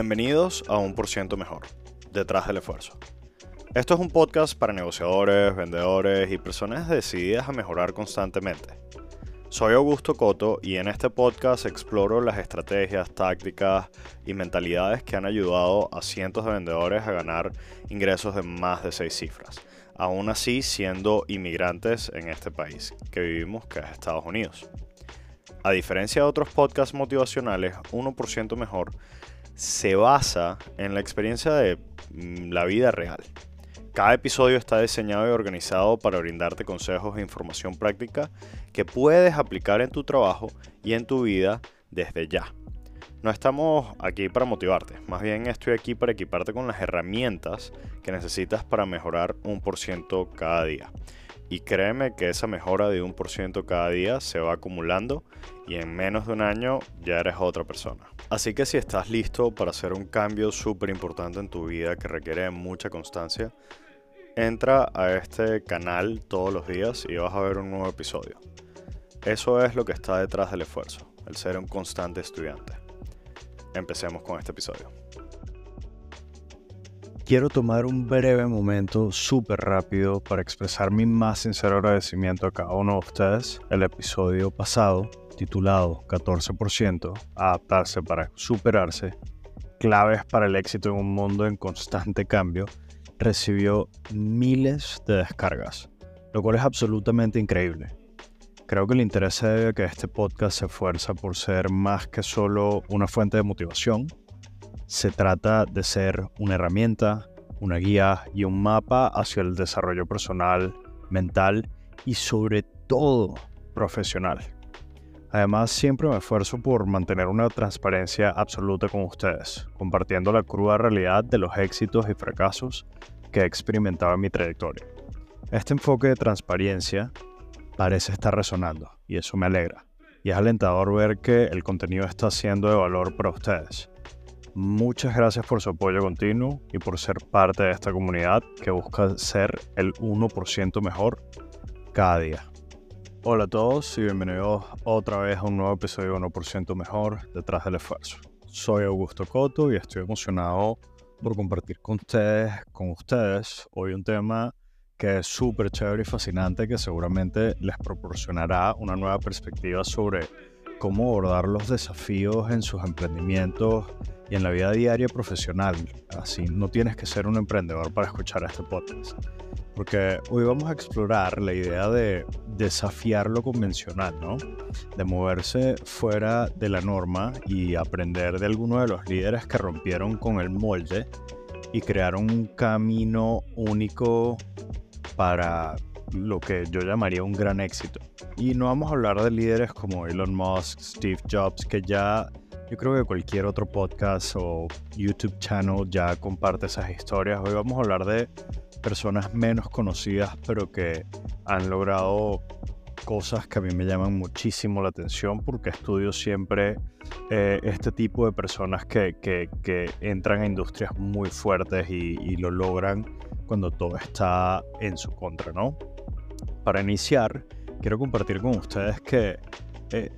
Bienvenidos a Un Por Ciento Mejor, detrás del esfuerzo. Esto es un podcast para negociadores, vendedores y personas decididas a mejorar constantemente. Soy Augusto Coto y en este podcast exploro las estrategias, tácticas y mentalidades que han ayudado a cientos de vendedores a ganar ingresos de más de seis cifras, aún así siendo inmigrantes en este país que vivimos, que es Estados Unidos. A diferencia de otros podcasts motivacionales, 1% mejor se basa en la experiencia de mm, la vida real. Cada episodio está diseñado y organizado para brindarte consejos e información práctica que puedes aplicar en tu trabajo y en tu vida desde ya. No estamos aquí para motivarte, más bien estoy aquí para equiparte con las herramientas que necesitas para mejorar un por ciento cada día. Y créeme que esa mejora de un por ciento cada día se va acumulando y en menos de un año ya eres otra persona. Así que si estás listo para hacer un cambio súper importante en tu vida que requiere mucha constancia, entra a este canal todos los días y vas a ver un nuevo episodio. Eso es lo que está detrás del esfuerzo, el ser un constante estudiante. Empecemos con este episodio quiero tomar un breve momento súper rápido para expresar mi más sincero agradecimiento a cada uno de ustedes. El episodio pasado, titulado 14%, Adaptarse para superarse, claves para el éxito en un mundo en constante cambio, recibió miles de descargas, lo cual es absolutamente increíble. Creo que el interés se debe a que este podcast se esfuerza por ser más que solo una fuente de motivación, se trata de ser una herramienta, una guía y un mapa hacia el desarrollo personal, mental y sobre todo profesional. Además, siempre me esfuerzo por mantener una transparencia absoluta con ustedes, compartiendo la cruda realidad de los éxitos y fracasos que he experimentado en mi trayectoria. Este enfoque de transparencia parece estar resonando y eso me alegra. Y es alentador ver que el contenido está siendo de valor para ustedes. Muchas gracias por su apoyo continuo y por ser parte de esta comunidad que busca ser el 1% mejor cada día. Hola a todos y bienvenidos otra vez a un nuevo episodio de 1% mejor detrás del esfuerzo. Soy Augusto Coto y estoy emocionado por compartir con ustedes, con ustedes hoy un tema que es súper chévere y fascinante que seguramente les proporcionará una nueva perspectiva sobre cómo abordar los desafíos en sus emprendimientos y en la vida diaria profesional. Así no tienes que ser un emprendedor para escuchar este podcast. Porque hoy vamos a explorar la idea de desafiar lo convencional, ¿no? De moverse fuera de la norma y aprender de algunos de los líderes que rompieron con el molde y crearon un camino único para lo que yo llamaría un gran éxito. Y no vamos a hablar de líderes como Elon Musk, Steve Jobs, que ya yo creo que cualquier otro podcast o YouTube channel ya comparte esas historias. Hoy vamos a hablar de personas menos conocidas, pero que han logrado cosas que a mí me llaman muchísimo la atención porque estudio siempre eh, este tipo de personas que, entran a industrias muy fuertes y, lo logran cuando todo está en su contra, ¿no? Para iniciar, quiero compartir con ustedes que eh,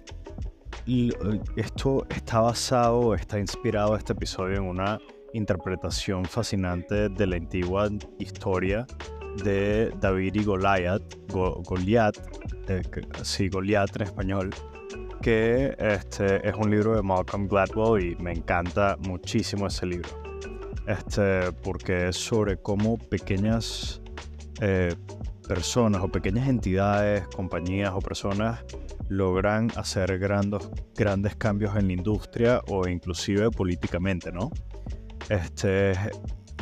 esto está basado, está inspirado este episodio en una interpretación fascinante de la antigua historia de David y Goliat, Goliat, eh, sí, en español, que este, es un libro de Malcolm Gladwell y me encanta muchísimo ese libro. Este, porque es sobre cómo pequeñas eh, personas o pequeñas entidades, compañías o personas logran hacer grandes, grandes cambios en la industria o inclusive políticamente, ¿no? Este,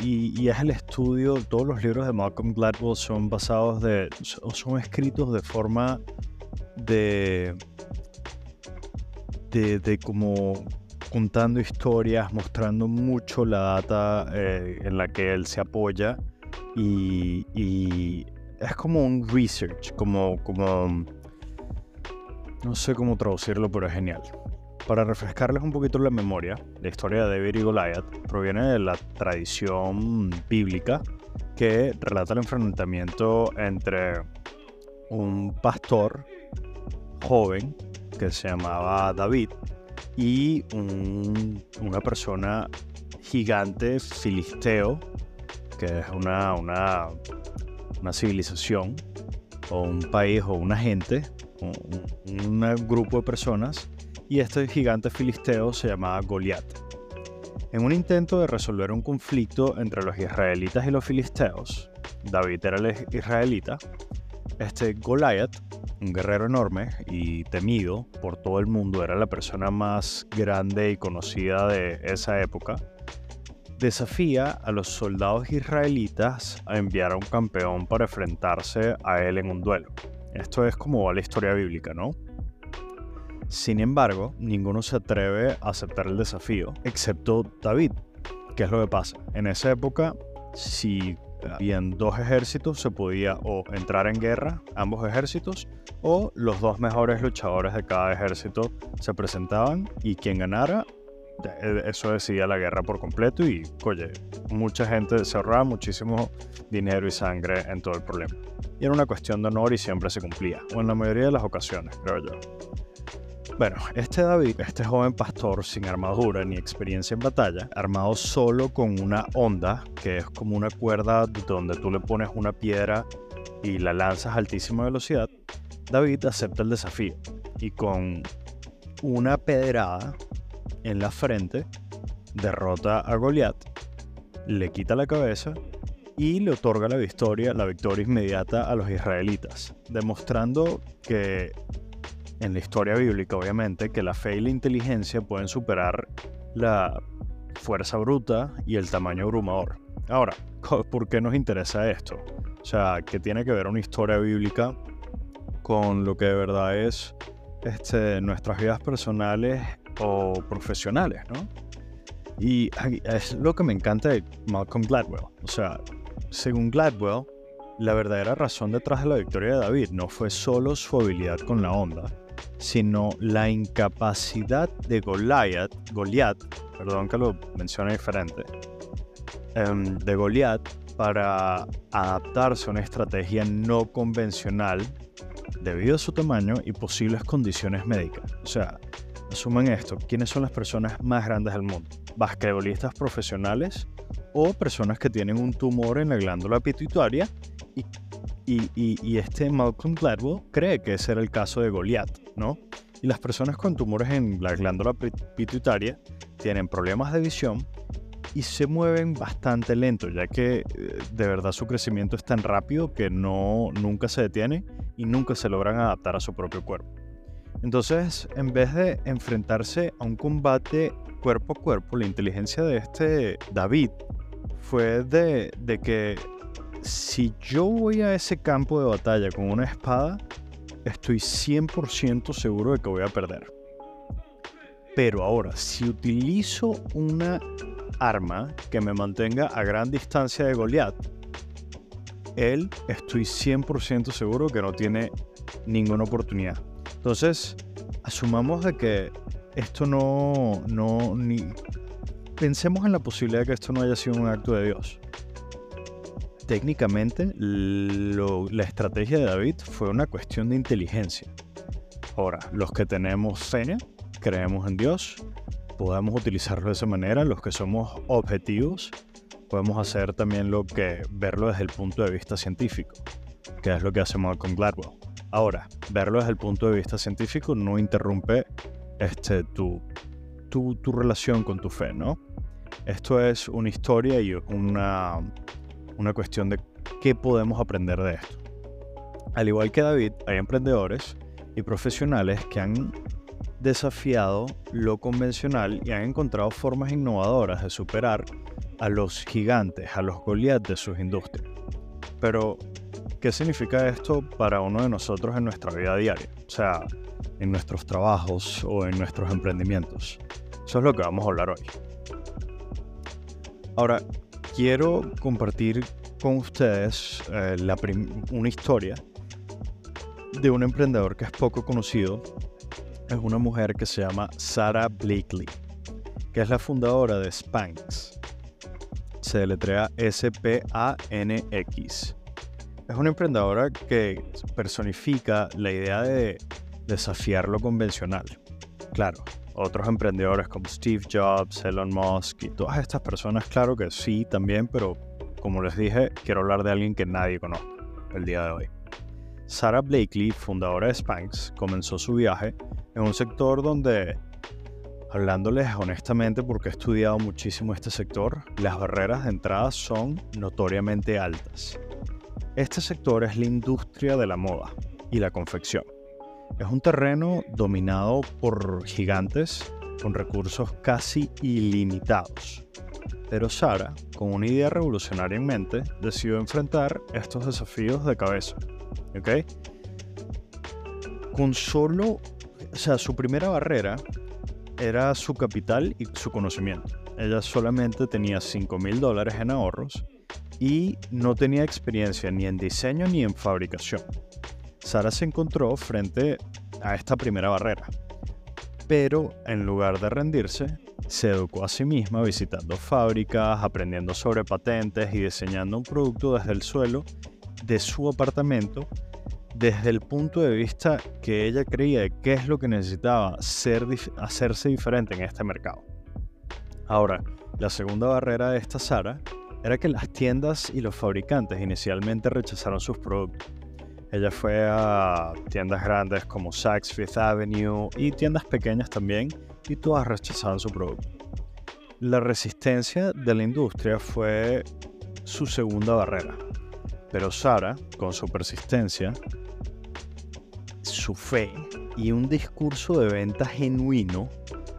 y, es el estudio, todos los libros de Malcolm Gladwell son basados de, son escritos de forma de, de, como contando historias, mostrando mucho la data eh, en la que él se apoya y, y, es como un research, como, como no sé cómo traducirlo, pero es genial. Para refrescarles un poquito la memoria, la historia de David y Goliath proviene de la tradición bíblica que relata el enfrentamiento entre un pastor joven que se llamaba David y una persona gigante filisteo, que es una, una, una civilización o un país o una gente, un, un grupo de personas, y este gigante filisteo se llamaba Goliat. En un intento de resolver un conflicto entre los israelitas y los filisteos, David era el israelita, este Goliat, un guerrero enorme y temido por todo el mundo, era la persona más grande y conocida de esa época, desafía a los soldados israelitas a enviar a un campeón para enfrentarse a él en un duelo. Esto es como va la historia bíblica, ¿no? Sin embargo, ninguno se atreve a aceptar el desafío, excepto David. ¿Qué es lo que pasa? En esa época, si habían dos ejércitos, se podía o entrar en guerra, ambos ejércitos, o los dos mejores luchadores de cada ejército se presentaban y quien ganara, eso decidía la guerra por completo y, oye, mucha gente se ahorraba muchísimo dinero y sangre en todo el problema. Y era una cuestión de honor y siempre se cumplía, o en la mayoría de las ocasiones, creo yo. Bueno, este David, este joven pastor sin armadura ni experiencia en batalla, armado solo con una onda, que es como una cuerda donde tú le pones una piedra y la lanzas a altísima velocidad, David acepta el desafío y con una pedrada en la frente derrota a Goliat, le quita la cabeza y le otorga la victoria, la victoria inmediata a los israelitas, demostrando que en la historia bíblica, obviamente, que la fe y la inteligencia pueden superar la fuerza bruta y el tamaño abrumador. Ahora, ¿por qué nos interesa esto? O sea, ¿qué tiene que ver una historia bíblica con lo que de verdad es este, nuestras vidas personales o profesionales, ¿no? Y es lo que me encanta de Malcolm Gladwell. O sea, según Gladwell, la verdadera razón detrás de la victoria de David no fue solo su habilidad con la onda, sino la incapacidad de Goliath, Goliath perdón que lo mencione diferente, em, de Goliath para adaptarse a una estrategia no convencional debido a su tamaño y posibles condiciones médicas. O sea, asuman esto, ¿quiénes son las personas más grandes del mundo? Basquetbolistas profesionales o personas que tienen un tumor en la glándula pituitaria y este Malcolm Gladwell cree que ese era el caso de Goliath, ¿no? Y las personas con tumores en la glándula pituitaria tienen problemas de visión y se mueven bastante lento, ya que eh, de verdad su crecimiento es tan rápido que no, nunca se detiene y nunca se logran adaptar a su propio cuerpo. Entonces, en vez de enfrentarse a un combate cuerpo a cuerpo, la inteligencia de este David fue de, que si yo voy a ese campo de batalla con una espada, estoy 100% seguro de que voy a perder. Pero ahora, si utilizo una arma que me mantenga a gran distancia de Goliath, él estoy 100% seguro que no tiene ninguna oportunidad. Entonces, asumamos de que esto no, no, ni... Pensemos en la posibilidad de que esto no haya sido un acto de Dios técnicamente la estrategia de David fue una cuestión de inteligencia. Ahora, los que tenemos fe, creemos en Dios, podemos utilizarlo de esa manera, los que somos objetivos, podemos hacer también lo que verlo desde el punto de vista científico, que es lo que hacemos con Gladwell. Ahora, verlo desde el punto de vista científico no interrumpe este, tu, tu, tu relación con tu fe, ¿no? Esto es una historia y una, una cuestión de qué podemos aprender de esto. Al igual que David, hay emprendedores y profesionales que han desafiado lo convencional y han encontrado formas innovadoras de superar a los gigantes, a los Goliath de sus industrias. Pero, ¿qué significa esto para uno de nosotros en nuestra vida diaria? O sea, en nuestros trabajos o en nuestros emprendimientos. Eso es lo que vamos a hablar hoy. Ahora, quiero compartir con ustedes eh, una historia de un emprendedor que es poco conocido. Es una mujer que se llama Sarah Blakely, que es la fundadora de Spanx. Se deletrea S-P-A-N-X. Es una emprendedora que personifica la idea de desafiar lo convencional. Claro, otros emprendedores como Steve Jobs, Elon Musk y todas estas personas, claro que sí también, pero como les dije, quiero hablar de alguien que nadie conoce el día de hoy. Sarah Blakely, fundadora de Spanx, comenzó su viaje en un sector donde, hablándoles honestamente porque he estudiado muchísimo este sector, las barreras de entrada son notoriamente altas. Este sector es la industria de la moda y la confección. Es un terreno dominado por gigantes con recursos casi ilimitados. Pero Sara, con una idea revolucionaria en mente, decidió enfrentar estos desafíos de cabeza. ¿Ok? Con solo, o sea, su primera barrera era su capital y su conocimiento. Ella solamente tenía 5 mil dólares en ahorros y no tenía experiencia ni en diseño ni en fabricación. Sara se encontró frente a esta primera barrera, pero en lugar de rendirse, se educó a sí misma visitando fábricas, aprendiendo sobre patentes y diseñando un producto desde el suelo de su apartamento desde el punto de vista que ella creía de qué es lo que necesitaba ser, hacerse diferente en este mercado. Ahora, la segunda barrera de esta Sara era que las tiendas y los fabricantes inicialmente rechazaron sus productos. Ella fue a tiendas grandes como Saks Fifth Avenue y tiendas pequeñas también y todas rechazaron su producto. La resistencia de la industria fue su segunda barrera, pero Sara, con su persistencia, su fe y un discurso de venta genuino,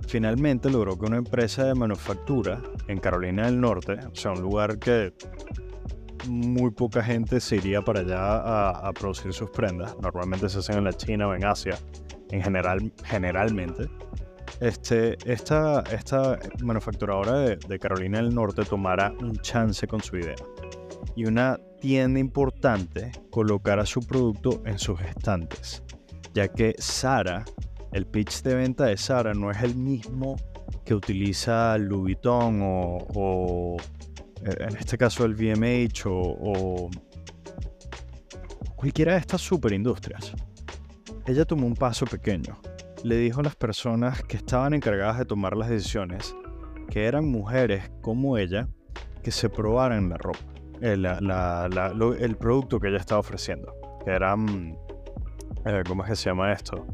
finalmente logró que una empresa de manufactura en Carolina del Norte, o sea, un lugar que muy poca gente se iría para allá a, producir sus prendas, normalmente se hacen en la China o en Asia, en general, generalmente. Este, esta, esta manufacturadora de, de Carolina del Norte tomara un chance con su idea y una tienda importante colocara su producto en sus estantes ya que Sara, el pitch de venta de Sara no es el mismo que utiliza Louis Vuitton o, eh, en este caso el VMH o, cualquiera de estas superindustrias. Ella tomó un paso pequeño. Le dijo a las personas que estaban encargadas de tomar las decisiones que eran mujeres como ella que se probaran la ropa, eh, el producto que ella estaba ofreciendo, que eran eh, ¿cómo es que se llama esto?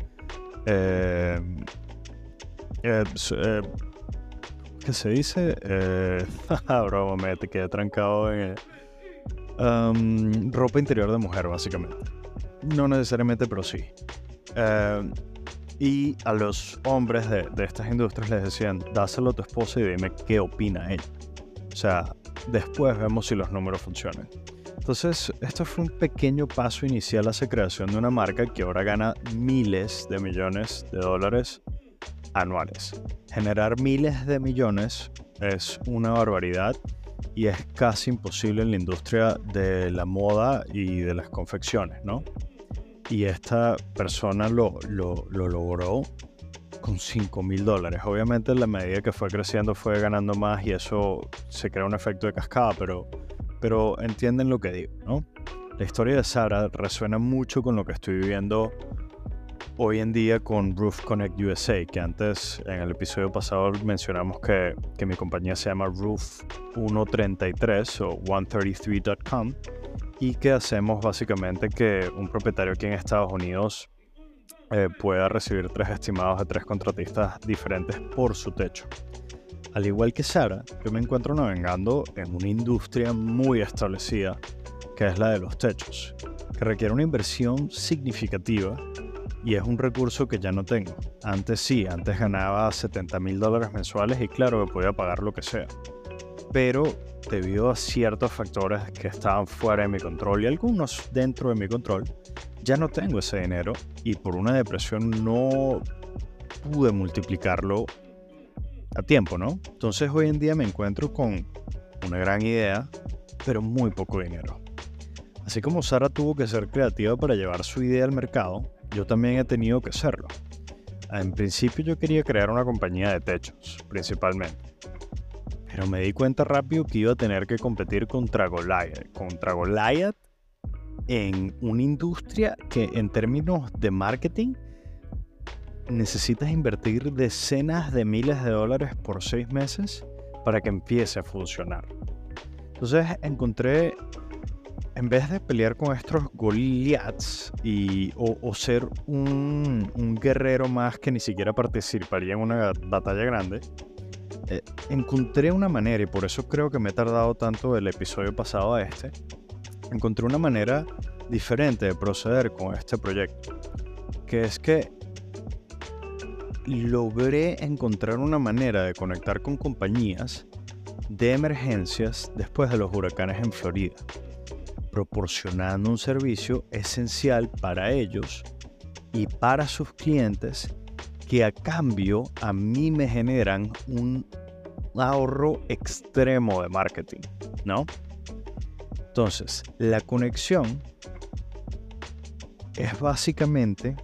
Eh, eh, ¿Qué se dice? broma, me quedé trancado en um, ropa interior de mujer, básicamente. No necesariamente, pero sí. y a los hombres de, de estas industrias les decían, dáselo a tu esposa y dime qué opina ella. O sea, después vemos si los números funcionan. Entonces, esto fue un pequeño paso inicial hacia creación de una marca que ahora gana miles de millones de dólares anuales. Generar miles de millones es una barbaridad y es casi imposible en la industria de la moda y de las confecciones, ¿no? Y esta persona lo, lo, lo logró con 5 mil dólares. Obviamente, en la medida que fue creciendo, fue ganando más y eso se crea un efecto de cascada, pero pero entienden lo que digo, ¿no? La historia de Sara resuena mucho con lo que estoy viviendo hoy en día con Roof Connect USA, que antes en el episodio pasado mencionamos que, que mi compañía se llama Roof 133 o 133.com y que hacemos básicamente que un propietario aquí en Estados Unidos eh, pueda recibir tres estimados de tres contratistas diferentes por su techo. Al igual que Sara, yo me encuentro navegando en una industria muy establecida, que es la de los techos, que requiere una inversión significativa y es un recurso que ya no tengo. Antes sí, antes ganaba 70 mil dólares mensuales y claro que podía pagar lo que sea. Pero debido a ciertos factores que estaban fuera de mi control y algunos dentro de mi control, ya no tengo ese dinero y por una depresión no pude multiplicarlo a tiempo, ¿no? Entonces hoy en día me encuentro con una gran idea, pero muy poco dinero. Así como Sara tuvo que ser creativa para llevar su idea al mercado, yo también he tenido que serlo. En principio yo quería crear una compañía de techos, principalmente. Pero me di cuenta rápido que iba a tener que competir contra Goliath, contra Goliath en una industria que en términos de marketing necesitas invertir decenas de miles de dólares por seis meses para que empiece a funcionar. Entonces encontré, en vez de pelear con estos Goliaths y, o, ser un, guerrero más que ni siquiera participaría en una batalla grande, eh, encontré una manera, y por eso creo que me he tardado tanto el episodio pasado a este, encontré una manera diferente de proceder con este proyecto, que es que logré encontrar una manera de conectar con compañías de emergencias después de los huracanes en Florida, proporcionando un servicio esencial para ellos y para sus clientes que a cambio a mí me generan un ahorro extremo de marketing, ¿no? Entonces, la conexión es básicamente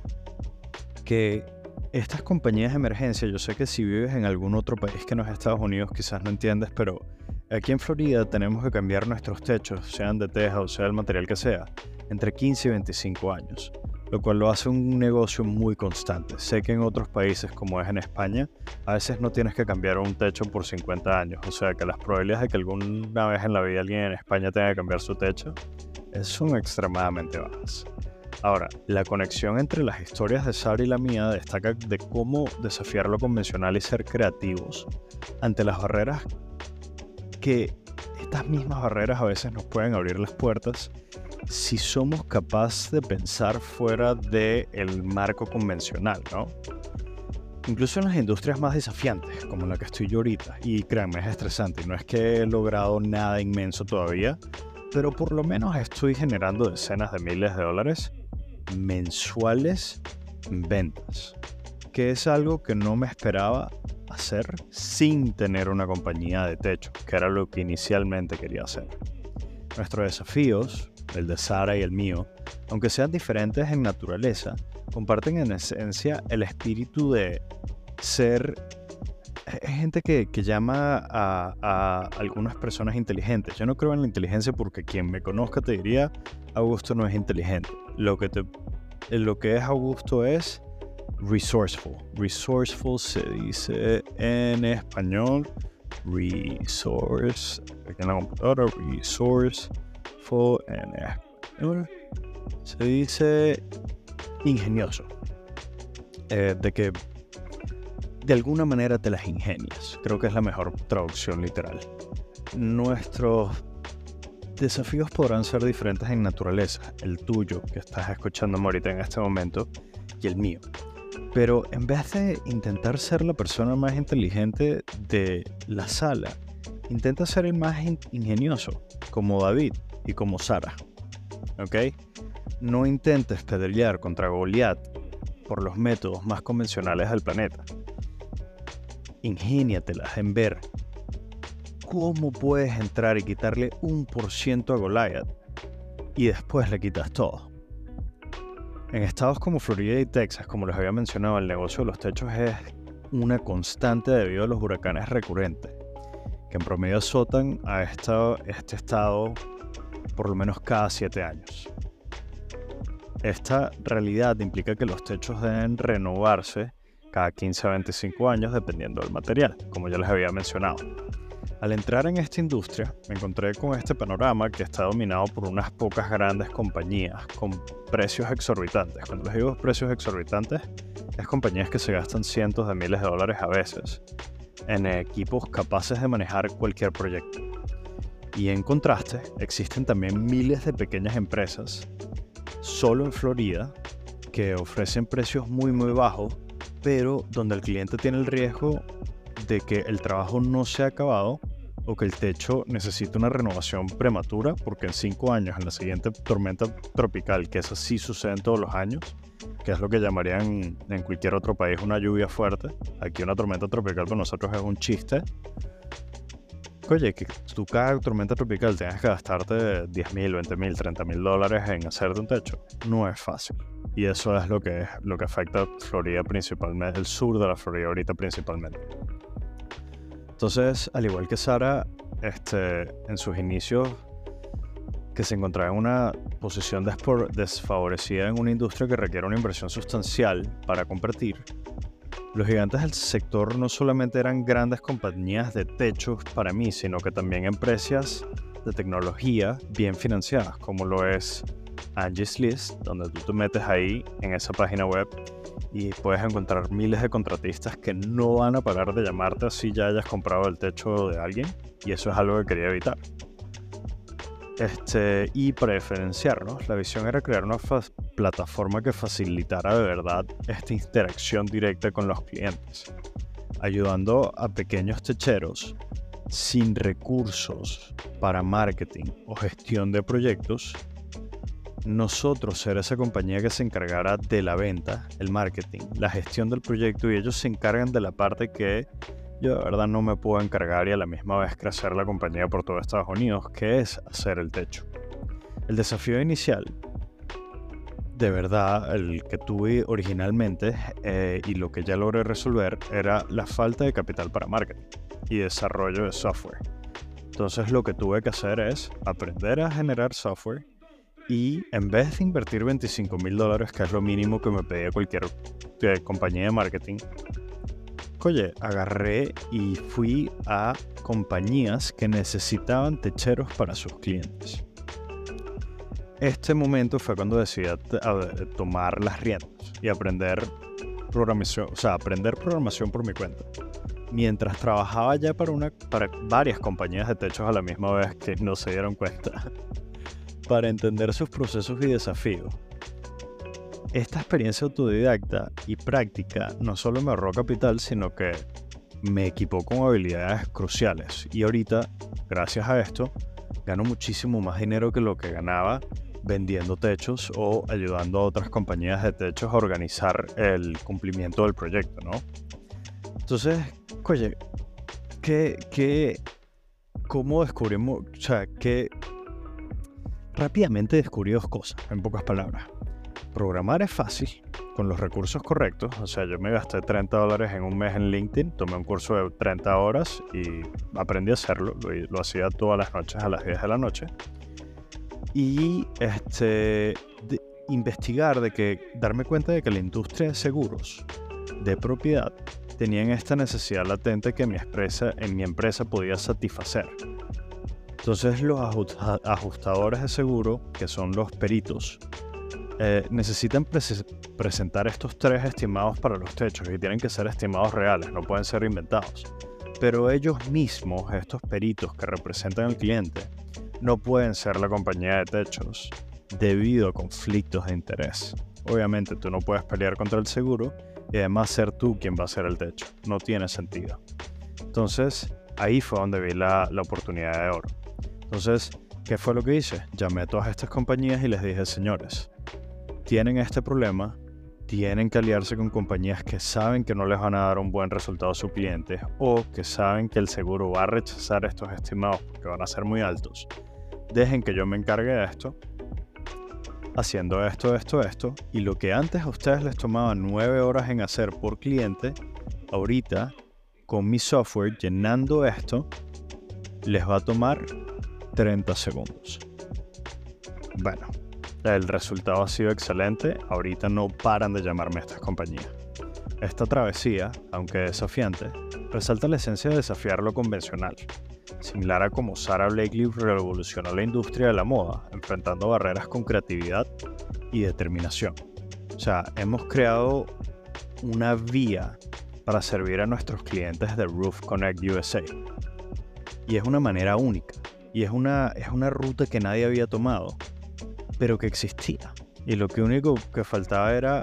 que estas compañías de emergencia, yo sé que si vives en algún otro país que no es Estados Unidos quizás no entiendes, pero aquí en Florida tenemos que cambiar nuestros techos, sean de teja o sea el material que sea, entre 15 y 25 años, lo cual lo hace un negocio muy constante. Sé que en otros países como es en España, a veces no tienes que cambiar un techo por 50 años, o sea que las probabilidades de que alguna vez en la vida alguien en España tenga que cambiar su techo son extremadamente bajas. Ahora, la conexión entre las historias de Sara y la mía destaca de cómo desafiar lo convencional y ser creativos ante las barreras que estas mismas barreras a veces nos pueden abrir las puertas si somos capaces de pensar fuera del marco convencional, ¿no? Incluso en las industrias más desafiantes, como la que estoy yo ahorita, y créanme, es estresante, no es que he logrado nada inmenso todavía, pero por lo menos estoy generando decenas de miles de dólares mensuales ventas, que es algo que no me esperaba hacer sin tener una compañía de techo, que era lo que inicialmente quería hacer. Nuestros desafíos, el de Sara y el mío, aunque sean diferentes en naturaleza, comparten en esencia el espíritu de ser gente que, llama a, algunas personas inteligentes. Yo no creo en la inteligencia porque quien me conozca te diría, Augusto no es inteligente. Lo que, te, lo que es Augusto es resourceful. Resourceful se dice en español. Resource. Aquí en la. Resourceful en español. Se dice ingenioso. Eh, de que de alguna manera te las ingenias. Creo que es la mejor traducción literal. Nuestros desafíos podrán ser diferentes en naturaleza, el tuyo que estás escuchando ahorita en este momento y el mío. Pero en vez de intentar ser la persona más inteligente de la sala, intenta ser el más ingenioso, como David y como Sara. ¿Ok? No intentes pedalear contra Goliath por los métodos más convencionales del planeta ingéniatelas en ver cómo puedes entrar y quitarle un por ciento a Goliath y después le quitas todo. En estados como Florida y Texas, como les había mencionado, el negocio de los techos es una constante debido a los huracanes recurrentes, que en promedio azotan a este estado por lo menos cada 7 años. Esta realidad implica que los techos deben renovarse cada 15 a 25 años dependiendo del material, como ya les había mencionado. Al entrar en esta industria, me encontré con este panorama que está dominado por unas pocas grandes compañías con precios exorbitantes. Cuando les digo precios exorbitantes, es compañías que se gastan cientos de miles de dólares a veces en equipos capaces de manejar cualquier proyecto. Y en contraste, existen también miles de pequeñas empresas, solo en Florida, que ofrecen precios muy muy bajos pero donde el cliente tiene el riesgo de que el trabajo no se ha acabado o que el techo necesita una renovación prematura, porque en cinco años, en la siguiente tormenta tropical, que eso sí sucede en todos los años, que es lo que llamarían en cualquier otro país una lluvia fuerte, aquí una tormenta tropical para nosotros es un chiste. Oye, que tú cada tormenta tropical tengas que gastarte 10 mil, 20 mil, 30 mil dólares en hacerte un techo, no es fácil. Y eso es lo que, lo que afecta a Florida principalmente, el sur de la Florida ahorita principalmente. Entonces, al igual que Sara, este, en sus inicios que se encontraba en una posición desfavorecida en una industria que requiere una inversión sustancial para competir, los gigantes del sector no solamente eran grandes compañías de techos para mí, sino que también empresas de tecnología bien financiadas, como lo es Angie's List, donde tú te metes ahí en esa página web y puedes encontrar miles de contratistas que no van a parar de llamarte así ya hayas comprado el techo de alguien, y eso es algo que quería evitar. Este, y para diferenciarnos, la visión era crear una plataforma que facilitara de verdad esta interacción directa con los clientes, ayudando a pequeños techeros sin recursos para marketing o gestión de proyectos, nosotros ser esa compañía que se encargara de la venta, el marketing, la gestión del proyecto y ellos se encargan de la parte que yo de verdad no me puedo encargar y a la misma vez crecer la compañía por todo Estados Unidos, que es hacer el techo. El desafío inicial, de verdad, el que tuve originalmente eh, y lo que ya logré resolver era la falta de capital para marketing y desarrollo de software. Entonces lo que tuve que hacer es aprender a generar software y en vez de invertir 25 mil dólares, que es lo mínimo que me pedía cualquier eh, compañía de marketing, oye, agarré y fui a compañías que necesitaban techeros para sus clientes. Este momento fue cuando decidí tomar las riendas y aprender programación, o sea, aprender programación por mi cuenta. Mientras trabajaba ya para, una, para varias compañías de techos a la misma vez que no se dieron cuenta, para entender sus procesos y desafíos esta experiencia autodidacta y práctica no solo me ahorró capital, sino que me equipó con habilidades cruciales. Y ahorita, gracias a esto, gano muchísimo más dinero que lo que ganaba vendiendo techos o ayudando a otras compañías de techos a organizar el cumplimiento del proyecto, ¿no? Entonces, oye, ¿qué, qué, cómo descubrimos, o sea, que rápidamente descubrí dos cosas, en pocas palabras. Programar es fácil con los recursos correctos. O sea, yo me gasté 30 dólares en un mes en LinkedIn, tomé un curso de 30 horas y aprendí a hacerlo. Lo, hacía todas las noches a las 10 de la noche. Y este, investigar de que, darme cuenta de que la industria de seguros de propiedad tenían esta necesidad latente que mi empresa, en mi empresa podía satisfacer. Entonces los ajustadores de seguro, que son los peritos, eh, necesitan presentar estos tres estimados para los techos y tienen que ser estimados reales, no pueden ser inventados. Pero ellos mismos, estos peritos que representan al cliente, no pueden ser la compañía de techos debido a conflictos de interés. Obviamente tú no puedes pelear contra el seguro y además ser tú quien va a hacer el techo. No tiene sentido. Entonces ahí fue donde vi la, la oportunidad de oro. Entonces, ¿qué fue lo que hice? Llamé a todas estas compañías y les dije, señores, tienen este problema, tienen que aliarse con compañías que saben que no les van a dar un buen resultado a sus clientes o que saben que el seguro va a rechazar estos estimados porque van a ser muy altos. Dejen que yo me encargue de esto, haciendo esto, esto, esto, y lo que antes a ustedes les tomaba 9 horas en hacer por cliente, ahorita con mi software llenando esto, les va a tomar 30 segundos. Bueno, el resultado ha sido excelente, ahorita no paran de llamarme estas compañías. Esta travesía, aunque desafiante, resalta la esencia de desafiar lo convencional, similar a como Sarah Blakely revolucionó la industria de la moda, enfrentando barreras con creatividad y determinación. O sea, hemos creado una vía para servir a nuestros clientes de Roof Connect USA. Y es una manera única, y es una, es una ruta que nadie había tomado pero que existía. Y lo que único que faltaba era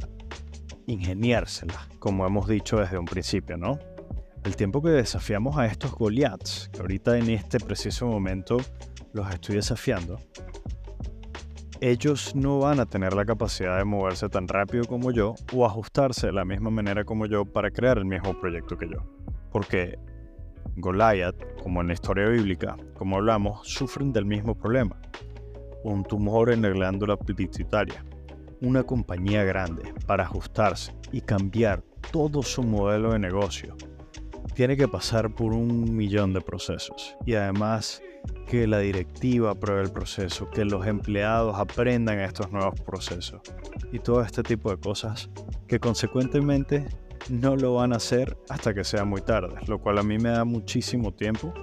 ingeniársela, como hemos dicho desde un principio, ¿no? El tiempo que desafiamos a estos Goliaths, que ahorita en este preciso momento los estoy desafiando, ellos no van a tener la capacidad de moverse tan rápido como yo o ajustarse de la misma manera como yo para crear el mismo proyecto que yo. Porque Goliath, como en la historia bíblica, como hablamos, sufren del mismo problema un tumor en la glándula pituitaria, una compañía grande para ajustarse y cambiar todo su modelo de negocio, tiene que pasar por un millón de procesos y además que la directiva apruebe el proceso, que los empleados aprendan estos nuevos procesos y todo este tipo de cosas que consecuentemente no lo van a hacer hasta que sea muy tarde, lo cual a mí me da muchísimo tiempo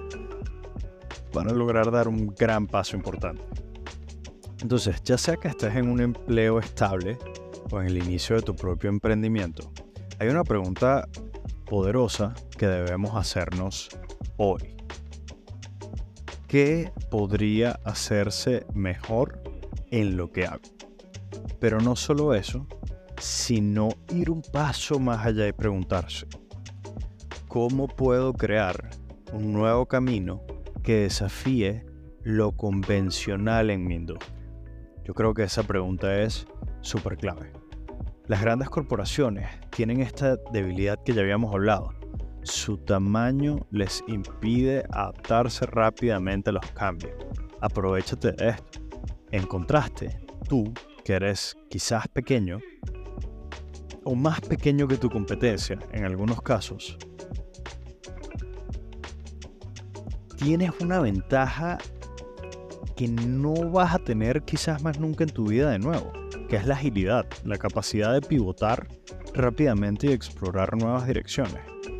para lograr dar un gran paso importante. Entonces, ya sea que estés en un empleo estable o en el inicio de tu propio emprendimiento, hay una pregunta poderosa que debemos hacernos hoy. ¿Qué podría hacerse mejor en lo que hago? Pero no solo eso, sino ir un paso más allá y preguntarse, ¿cómo puedo crear un nuevo camino que desafíe lo convencional en mi industria? Yo creo que esa pregunta es súper clave. Las grandes corporaciones tienen esta debilidad que ya habíamos hablado. Su tamaño les impide adaptarse rápidamente a los cambios. Aprovechate de esto. En contraste, tú, que eres quizás pequeño, o más pequeño que tu competencia en algunos casos, tienes una ventaja que no vas a tener quizás más nunca en tu vida de nuevo, que es la agilidad, la capacidad de pivotar rápidamente y explorar nuevas direcciones.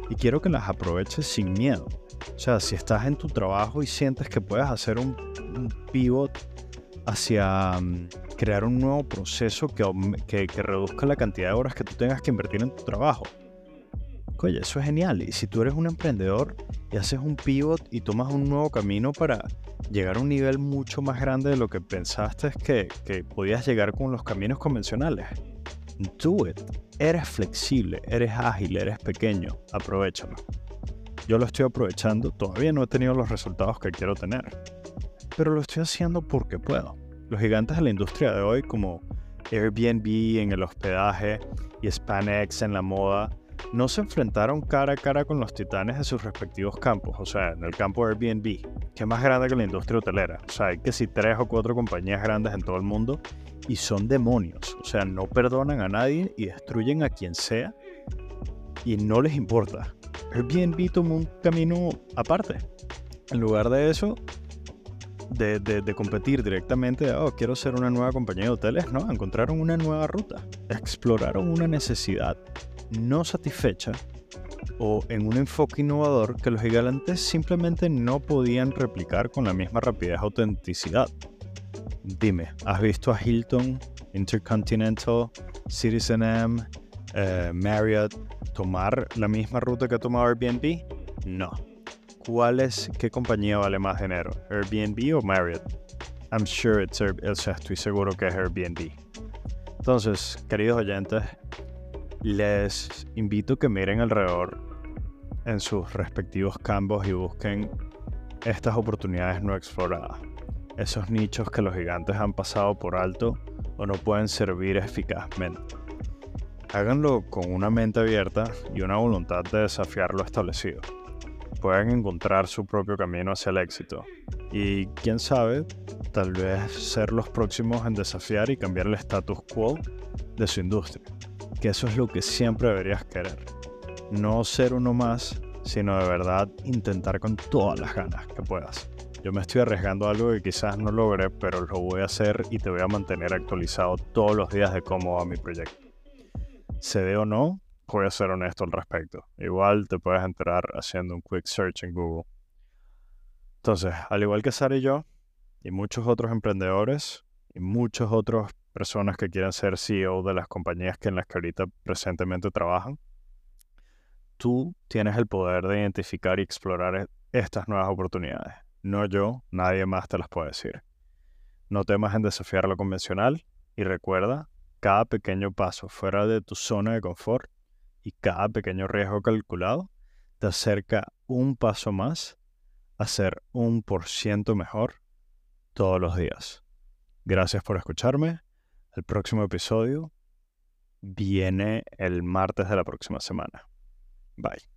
Y quiero que las aproveches sin miedo. O sea, si estás en tu trabajo y sientes que puedes hacer un, un pivot hacia mm, crear un nuevo proceso que, que, reduzca la cantidad de horas que tú tengas que invertir en tu trabajo. Oye, eso es genial. Y si tú eres un emprendedor y haces un pivot y tomas un nuevo camino para llegar a un nivel mucho más grande de lo que pensaste que, que podías llegar con los caminos convencionales, do it. Eres flexible, eres ágil, eres pequeño. Aprovechalo. Yo lo estoy aprovechando. Todavía no he tenido los resultados que quiero tener pero lo estoy haciendo porque puedo. Los gigantes de la industria de hoy, como Airbnb en el hospedaje y Spanex en la moda, no se enfrentaron cara a cara con los titanes de sus respectivos campos. O sea, en el campo Airbnb, que es más grande que la industria hotelera. O sea, hay que si tres o cuatro compañías grandes en todo el mundo y son demonios. O sea, no perdonan a nadie y destruyen a quien sea y no les importa. Airbnb tomó un camino aparte. En lugar de eso, de, competir directamente, oh, quiero ser una nueva compañía de hoteles, no, encontraron una nueva ruta, exploraron una necesidad no satisfecha o en un enfoque innovador que los gigantes simplemente no podían replicar con la misma rapidez autenticidad. Dime, ¿has visto a Hilton, Intercontinental, Citizen M, eh, Marriott tomar la misma ruta que ha tomado Airbnb? No. ¿Cuál es, qué compañía vale más dinero? ¿Airbnb o Marriott? I'm sure it's o sea, estoy seguro que es Airbnb. Entonces, queridos oyentes, les invito a que miren alrededor en sus respectivos campos y busquen estas oportunidades no exploradas. Esos nichos que los gigantes han pasado por alto o no pueden servir eficazmente. Háganlo con una mente abierta y una voluntad de desafiar lo establecido puedan encontrar su propio camino hacia el éxito. Y quién sabe, tal vez ser los próximos en desafiar y cambiar el status quo de su industria. Que eso es lo que siempre deberías querer. No ser uno más, sino de verdad intentar con todas las ganas que puedas. Yo me estoy arriesgando algo que quizás no logre, pero lo voy a hacer y te voy a mantener actualizado todos los días de cómo va mi proyecto. Se dé o no, voy a ser honesto al respecto. Igual te puedes enterar haciendo un quick search en Google. Entonces, al igual que Sara y yo, y muchos otros emprendedores, y muchas otras personas que quieren ser CEO de las compañías que en las que ahorita presentemente trabajan, tú tienes el poder de identificar y explorar e-, estas nuevas oportunidades. No yo, nadie más te las puede decir. No temas en desafiar lo convencional y recuerda, cada pequeño paso fuera de tu zona de confort y cada pequeño riesgo calculado te acerca un paso más a ser un por ciento mejor todos los días. Gracias por escucharme. El próximo episodio viene el martes de la próxima semana. Bye.